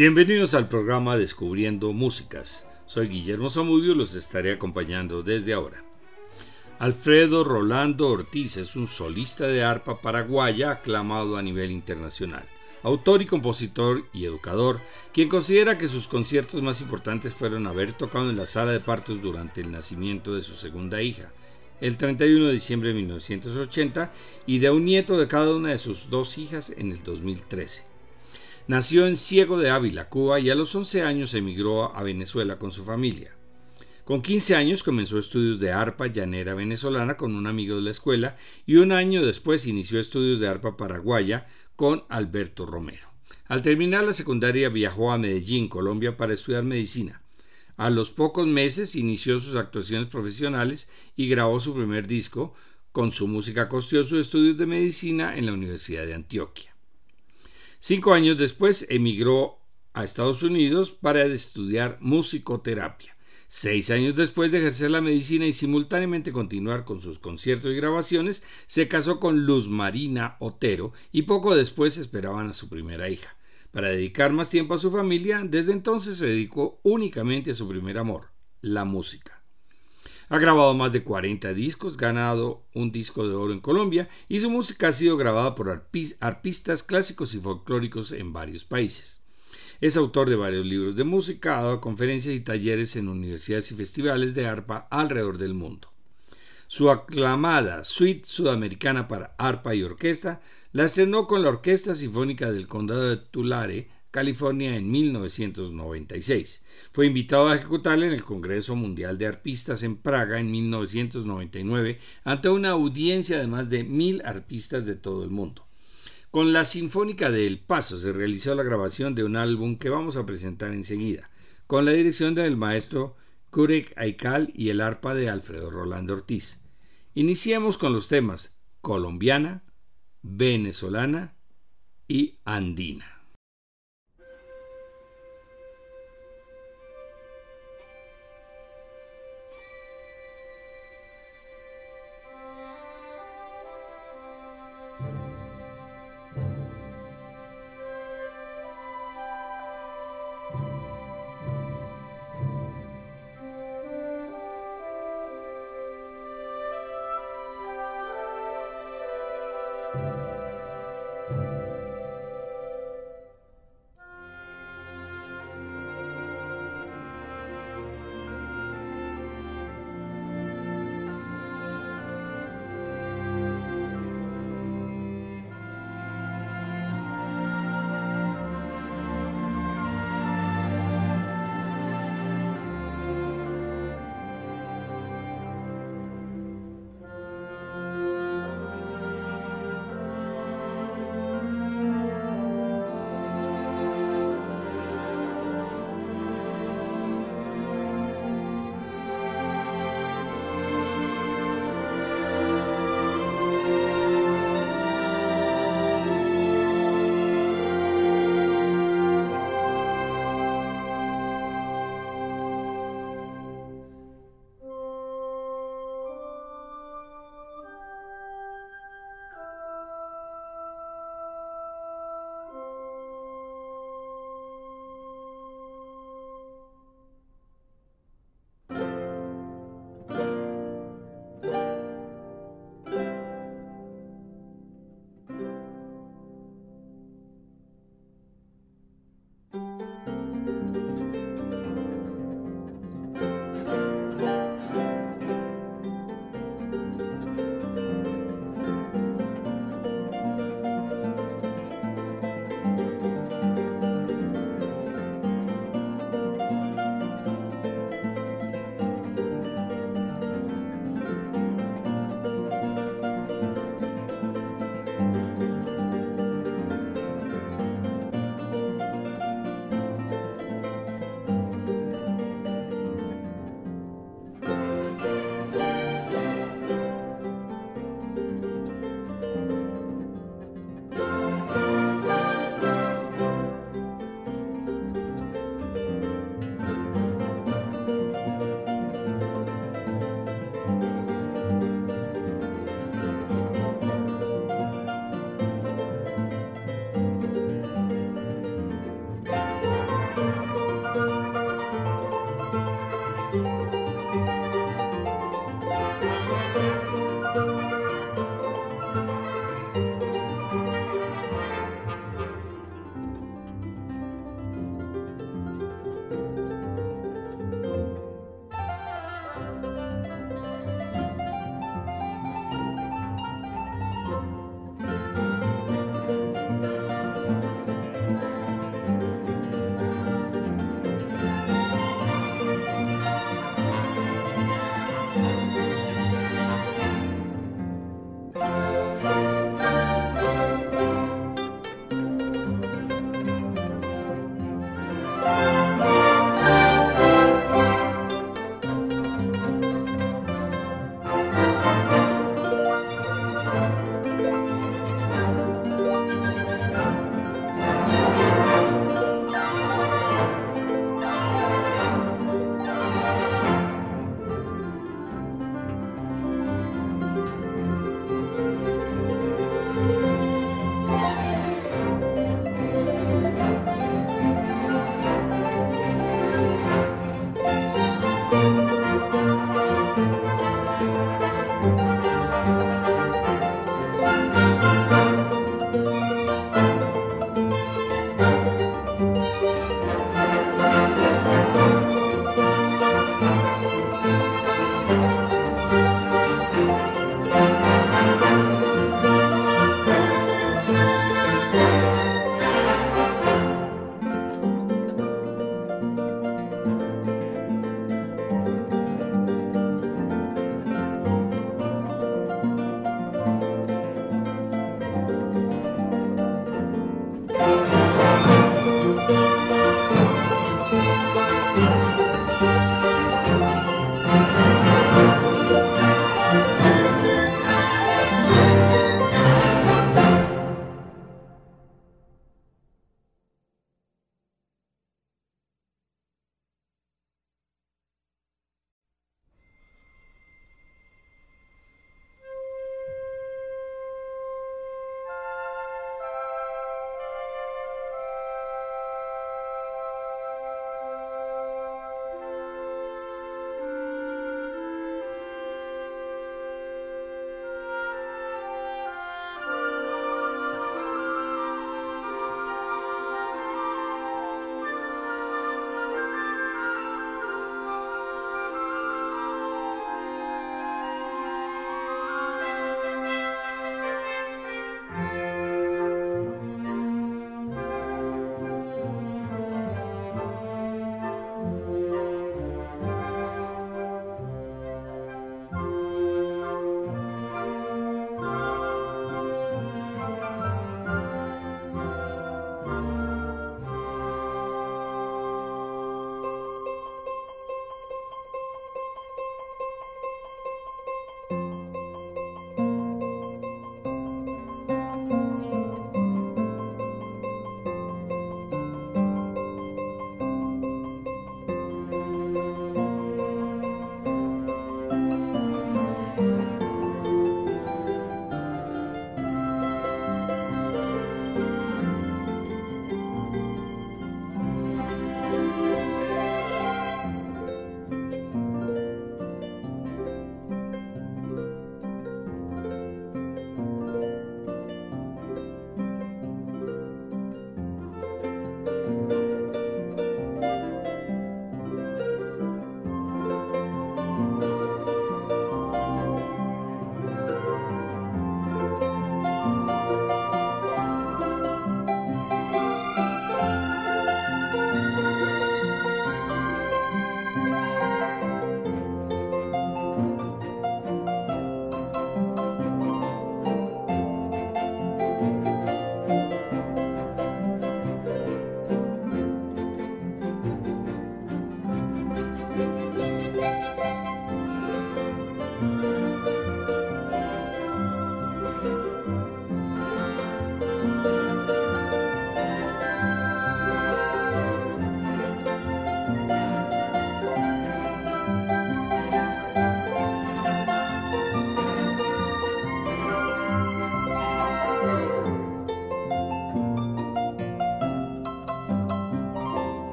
Bienvenidos al programa Descubriendo Músicas. Soy Guillermo Zamudio y los estaré acompañando desde ahora. Alfredo Rolando Ortiz es un solista de arpa paraguaya aclamado a nivel internacional, autor y compositor y educador, quien considera que sus conciertos más importantes fueron haber tocado en la sala de partos durante el nacimiento de su segunda hija, el 31 de diciembre de 1980, y de un nieto de cada una de sus dos hijas en el 2013. Nació en Ciego de Ávila, Cuba, y a los 11 años emigró a Venezuela con su familia. Con 15 años comenzó estudios de arpa llanera venezolana con un amigo de la escuela y un año después inició estudios de arpa paraguaya con Alberto Romero. Al terminar la secundaria viajó a Medellín, Colombia, para estudiar medicina. A los pocos meses inició sus actuaciones profesionales y grabó su primer disco. Con su música costeó sus estudios de medicina en la Universidad de Antioquia. Cinco años después emigró a Estados Unidos para estudiar musicoterapia. Seis años después de ejercer la medicina y simultáneamente continuar con sus conciertos y grabaciones, se casó con Luz Marina Otero y poco después esperaban a su primera hija. Para dedicar más tiempo a su familia, desde entonces se dedicó únicamente a su primer amor, la música. Ha grabado más de 40 discos, ganado un disco de oro en Colombia y su música ha sido grabada por arpistas clásicos y folclóricos en varios países. Es autor de varios libros de música, ha dado conferencias y talleres en universidades y festivales de arpa alrededor del mundo. Su aclamada Suite Sudamericana para arpa y orquesta la estrenó con la Orquesta Sinfónica del Condado de Tulare California en 1996. Fue invitado a ejecutarla en el Congreso Mundial de Arpistas en Praga en 1999 ante una audiencia de más de mil arpistas de todo el mundo. Con la Sinfónica de El Paso se realizó la grabación de un álbum que vamos a presentar enseguida, con la dirección del maestro Kurek Aikal y el arpa de Alfredo Rolando Ortiz. Iniciemos con los temas colombiana, venezolana y andina.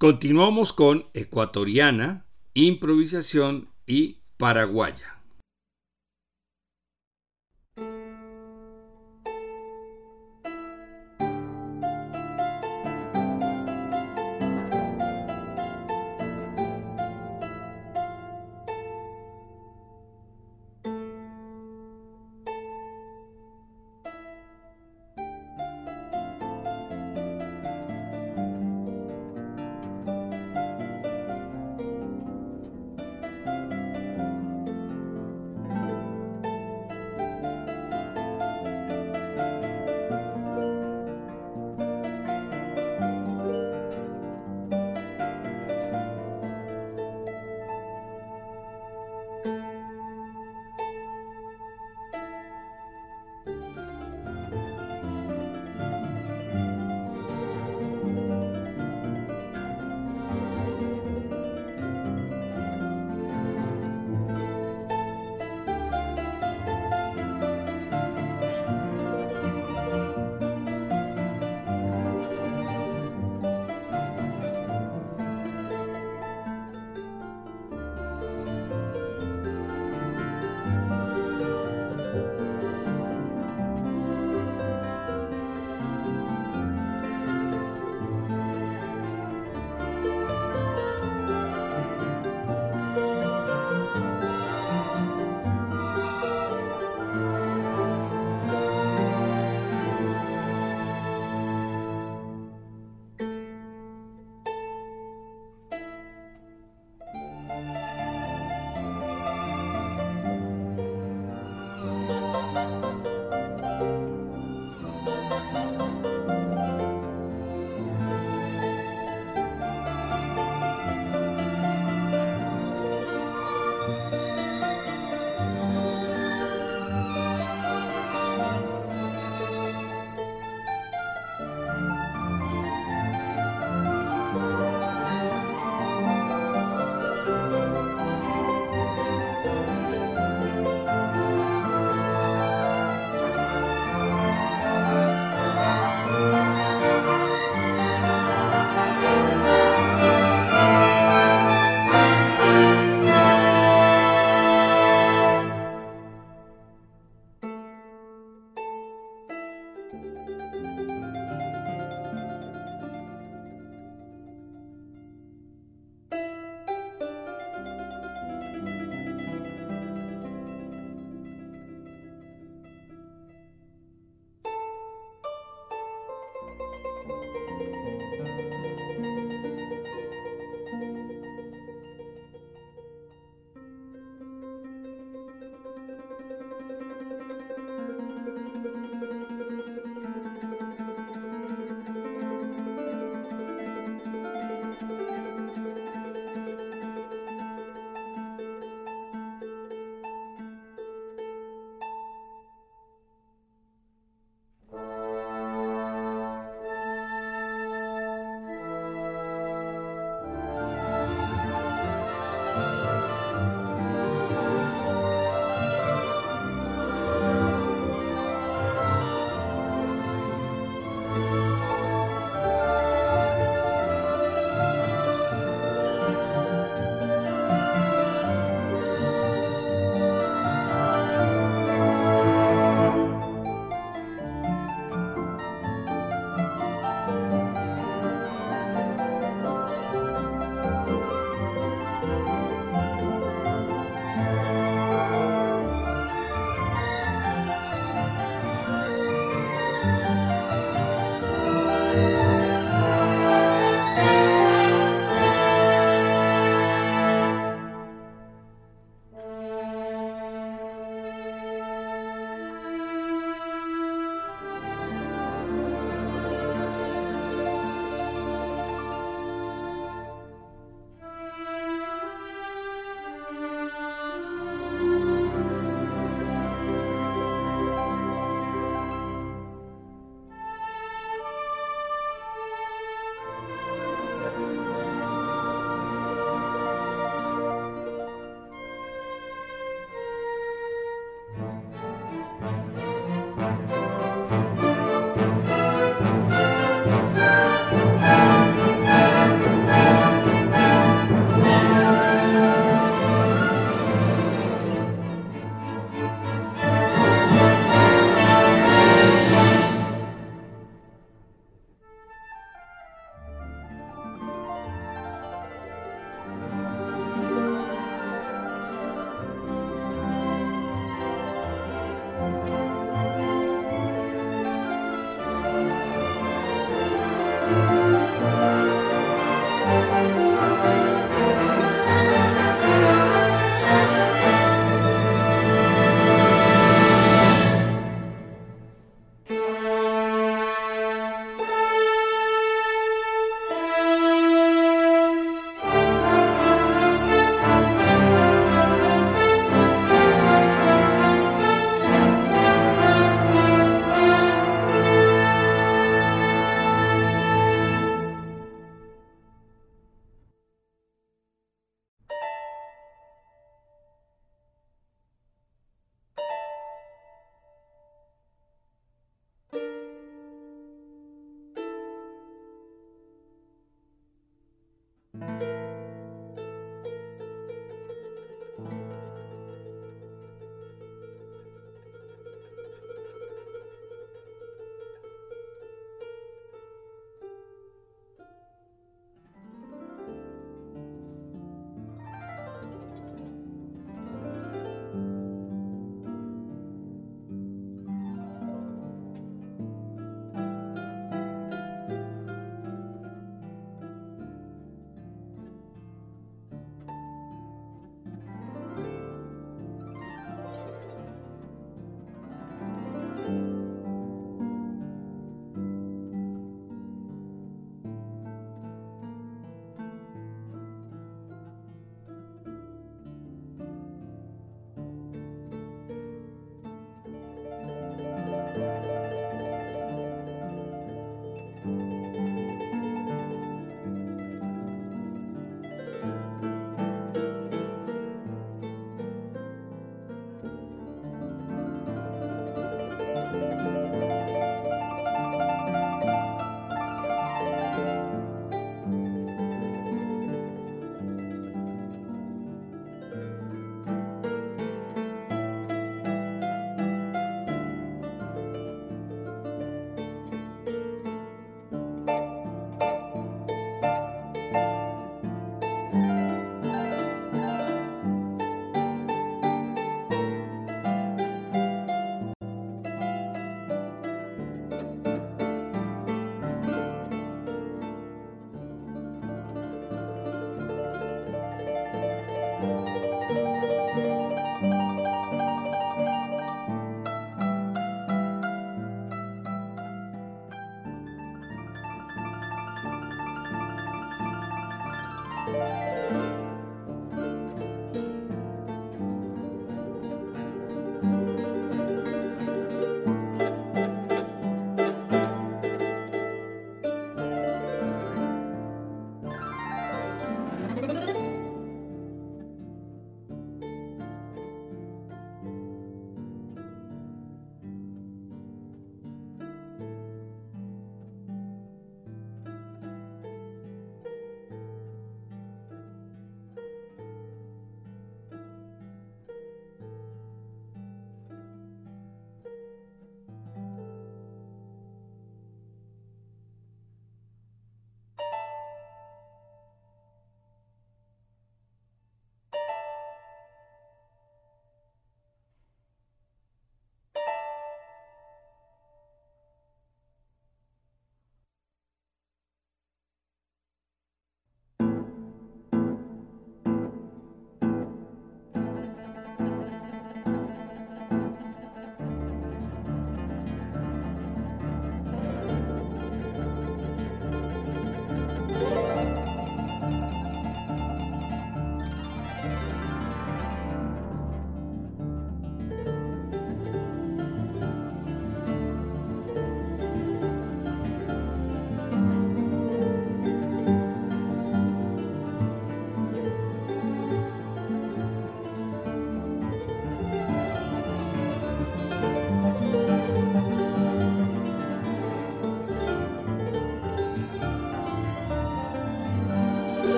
Continuamos con ecuatoriana, improvisación y paraguaya.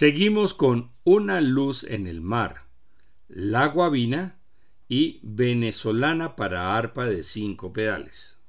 Seguimos con Una luz en el mar, La Guabina y Venezolana para arpa de cinco pedales.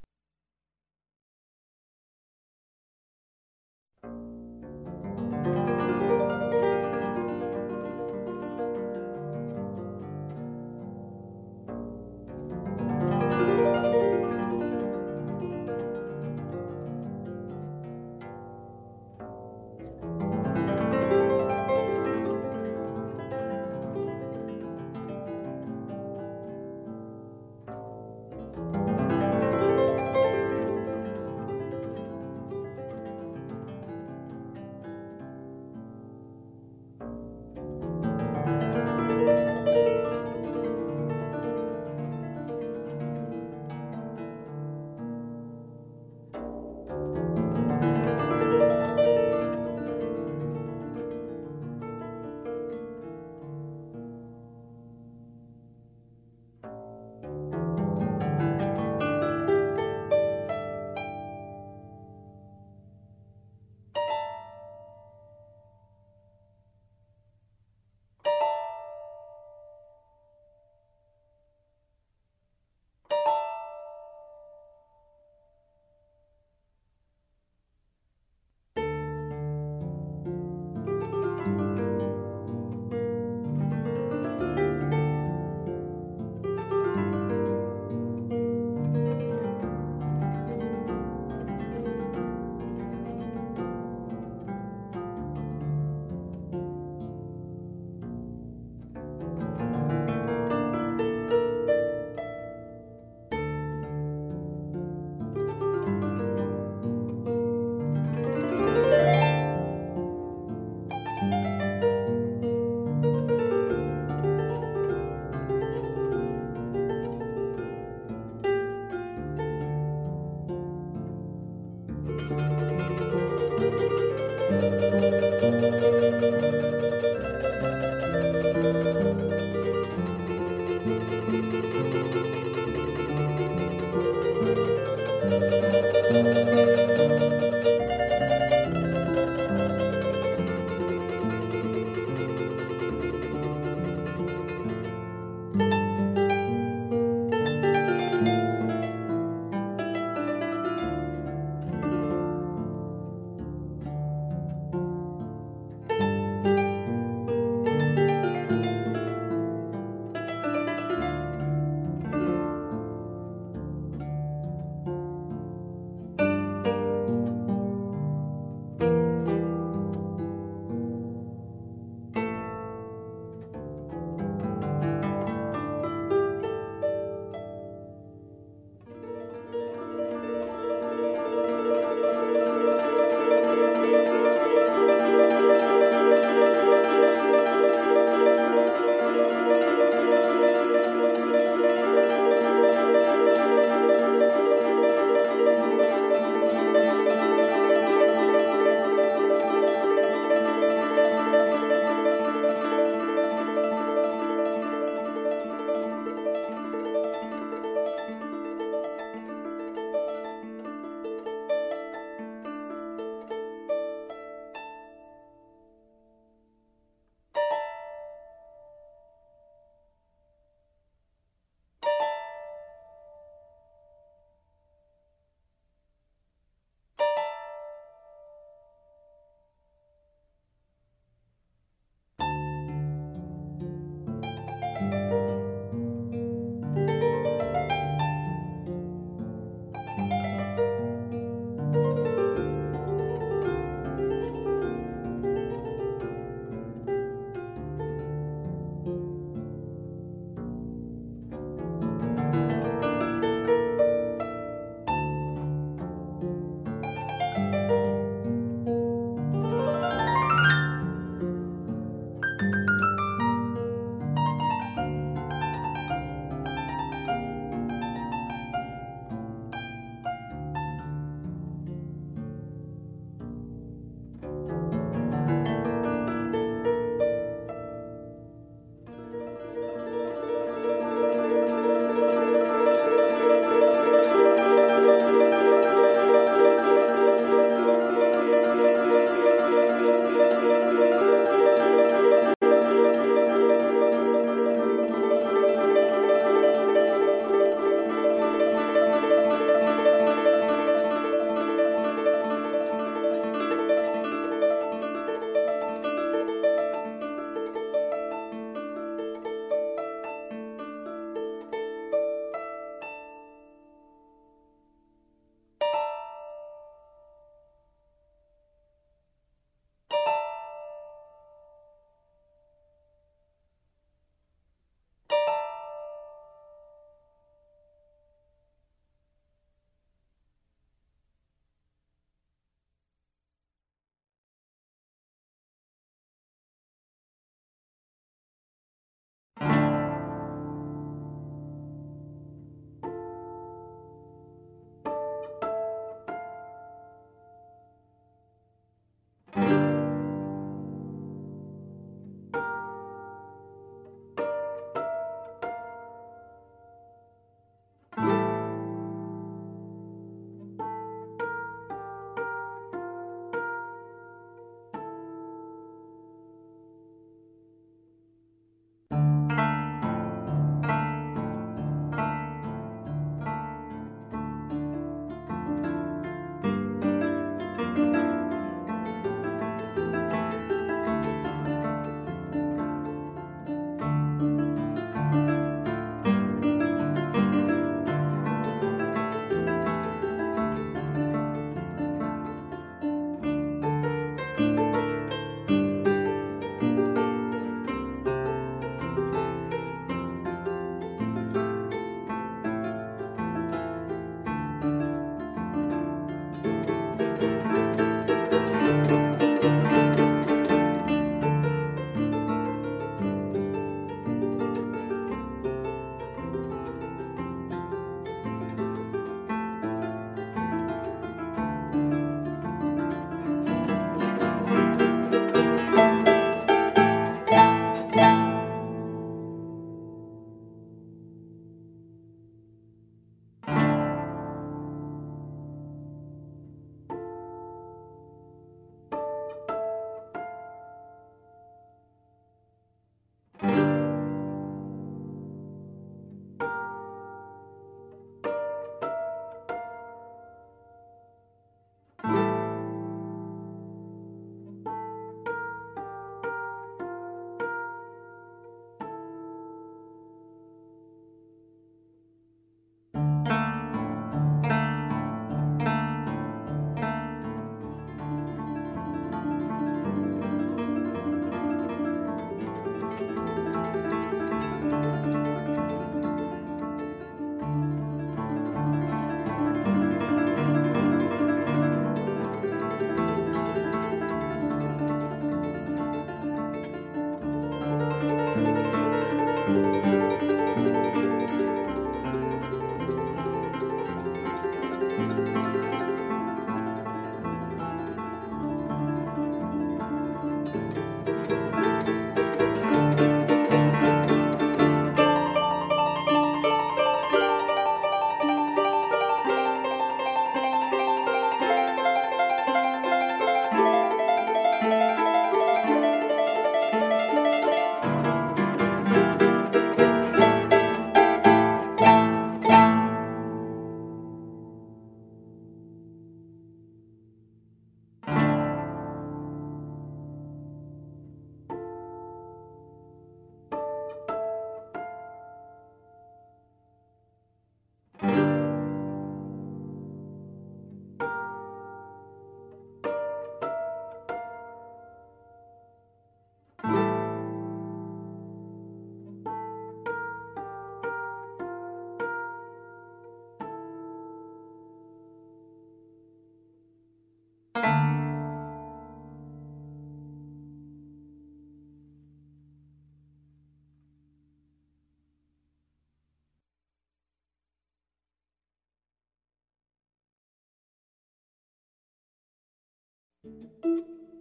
Música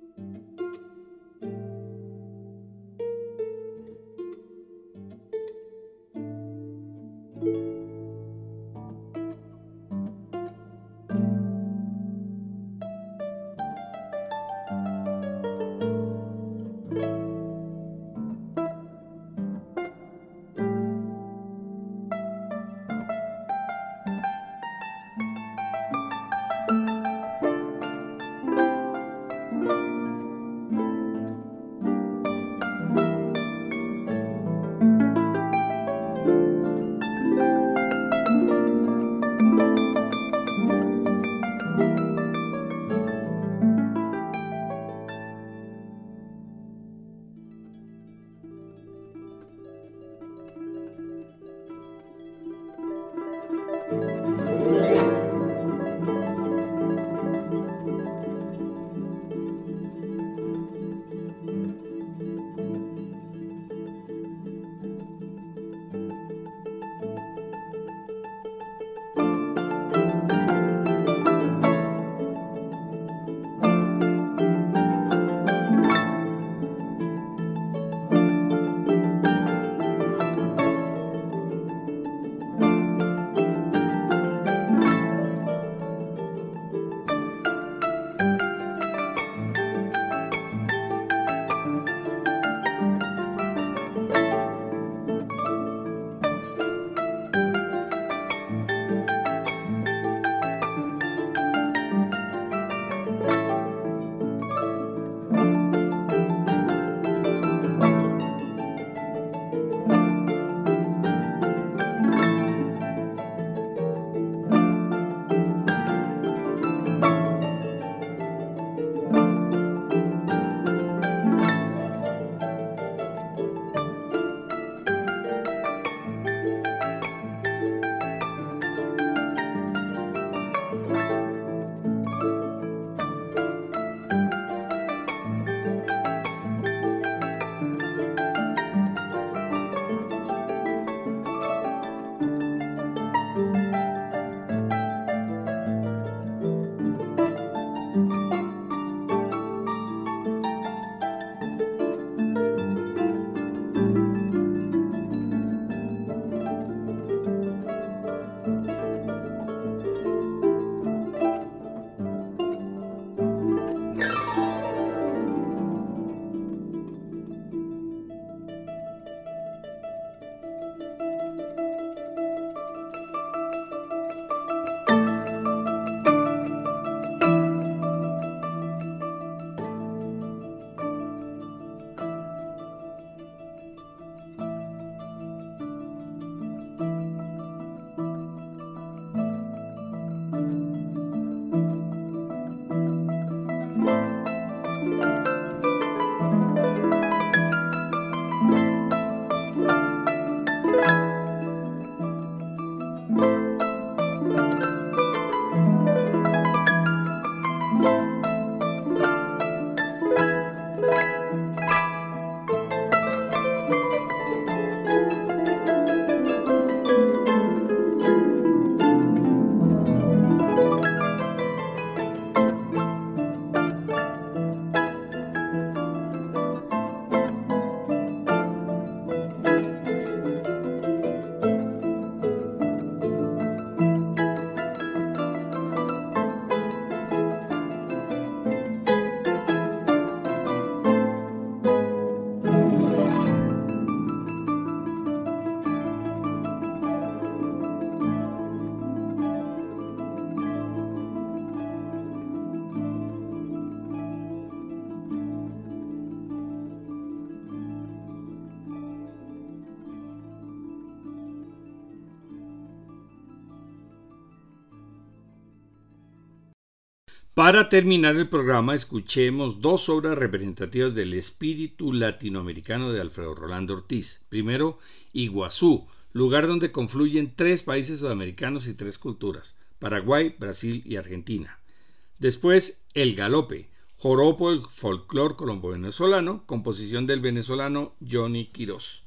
Para terminar el programa, escuchemos dos obras representativas del espíritu latinoamericano de Alfredo Rolando Ortiz. Primero, Iguazú, lugar donde confluyen tres países sudamericanos y tres culturas, Paraguay, Brasil y Argentina. Después, El Galope, joropo el folclor colombo-venezolano, composición del venezolano Johnny Quirós.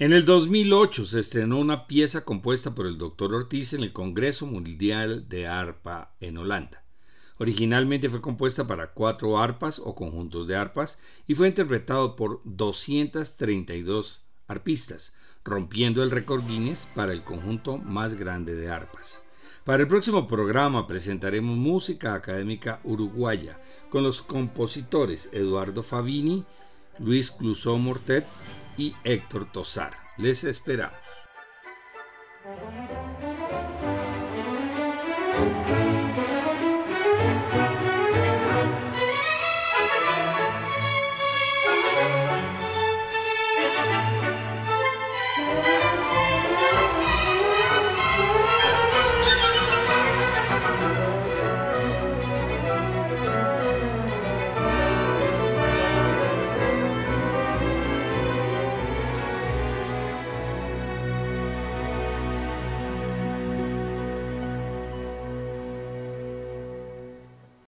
En el 2008 se estrenó una pieza compuesta por el Dr. Ortiz en el Congreso Mundial de Arpa en Holanda. Originalmente fue compuesta para cuatro arpas o conjuntos de arpas y fue interpretado por 232 arpistas, rompiendo el récord Guinness para el conjunto más grande de arpas. Para el próximo programa presentaremos música académica uruguaya con los compositores Eduardo Favini, Luis Clusó Mortet y Héctor Tosar. Les esperamos.